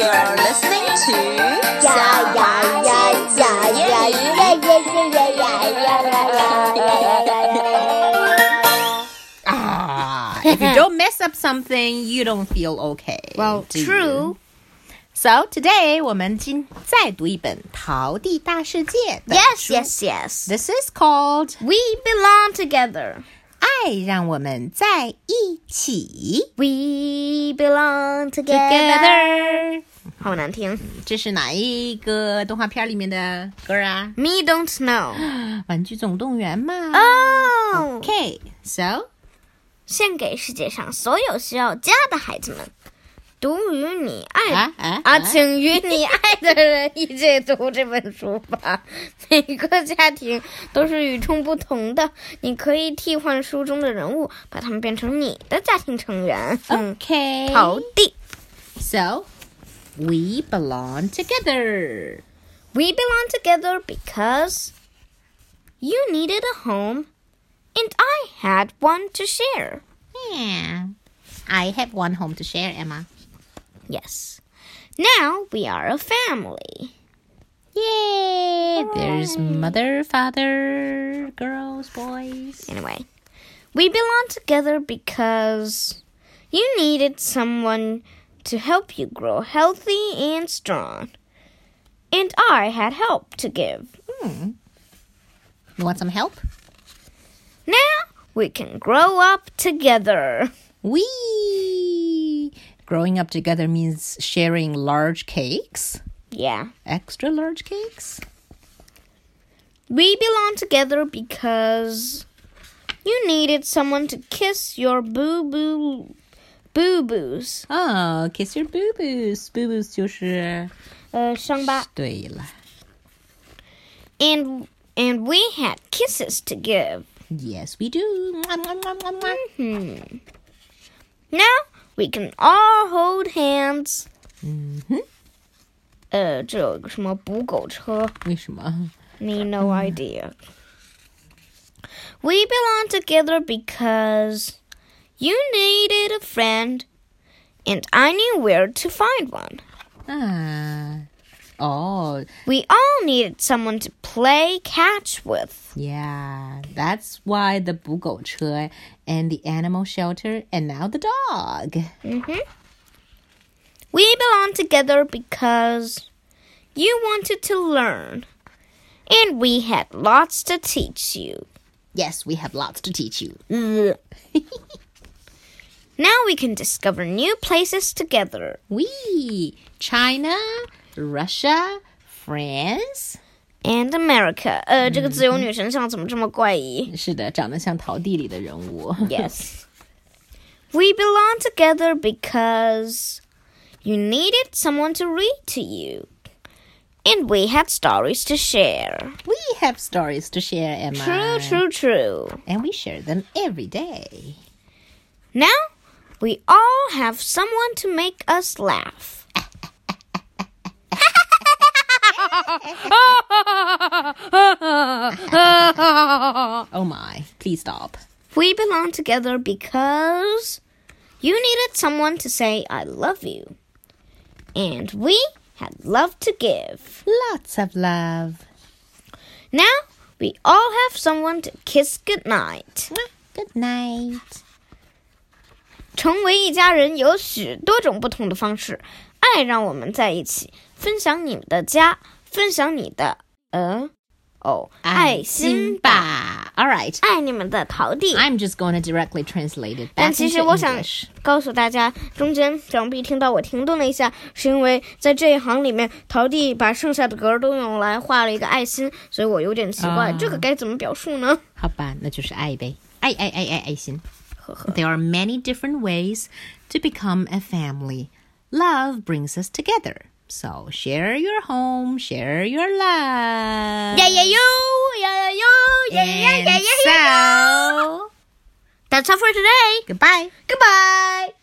You're listening to Yeah, yeah, yeah, yeah, yeah, yeah, yeah, yeah, yeah, yeah, Ah, if you don't mess up something, you don't feel okay. Well, true. So today 我们今再读一本《淘弟大世界》。Yes, yes, yes. This is called We Belong Together. 爱让我们在一起。We belong together. together. 好难听。这是哪一个动画片里面的歌啊？Me don't know.《玩具总动员》嘛。Oh. Okay, so 献给世界上所有需要家的孩子们。读与你爱啊啊啊，请与你爱的人一起读这本书吧。每个家庭都是与众不同的，你可以替换书中的人物，把他们变成你的家庭成员。嗯，okay. 好的。So we belong together. We belong together because you needed a home and I had one to share. Yeah. I have one home to share, Emma. Yes. Now we are a family. Yay! There's mother, father, girls, boys. Anyway, we belong together because you needed someone to help you grow healthy and strong. And I had help to give. Hmm. You want some help? Now we can grow up together. We growing up together means sharing large cakes, Yeah. extra large cakes. We belong together because you needed someone to kiss your boo boo boo boos. Oh, kiss your boo boos. Boo boos 就是呃，伤疤。对了。 And and we had kisses to give. Yes, we do. Mwah, mwah, mwah, mwah, mwah. Hmm. Now we can all hold hands. 嗯哼，呃，这有一个什么捕狗车为什么？ ？Me no idea. We belong together because you needed a friend, and I knew where to find one. 啊，哦 We all needed someone to play catch with. Yeah, that's why the 捕狗车 and the animal shelter and now the dog. Mm-hmm. We belong together because you wanted to learn, and we had lots to teach you. Yes, we have lots to teach you. Now we can discover new places together. We, China, Russia, France. And America. 呃，这个自由女神像怎么这么怪异是的，长得像陶地里的人物。 ？Yes. We belong together because you needed someone to read to you. And we had stories to share. We have stories to share, Emma. True, true, true. And we share them every day. Now we all have someone to make us laugh. Oh my, please stop. We belong together because you needed someone to say, I love you. And we had love to give. Lots of love. Now we all have someone to kiss goodnight. Good night. 成为一家人有许多种不同的方式。爱让我们在一起，分享你们的家，分享你的呃哦爱心吧。All right. 爱你们的桃弟。I'm just going to directly translate it 但 back 其实我想.告诉大家，中间想必听到我停顿了一下，是因为在这一行里面，桃弟把剩下的格儿都用来画了一个爱心，所以我有点奇怪，啊这个该怎么表述呢？好吧，那就是爱呗。爱爱爱爱爱心。There are many different ways to become a family. Love brings us together. So share your home, share your love. Yeah, yeah, you, yeah, yeah, you, yeah, yeah, yeah, yeah, yeah. So that's all for today. Goodbye. Goodbye.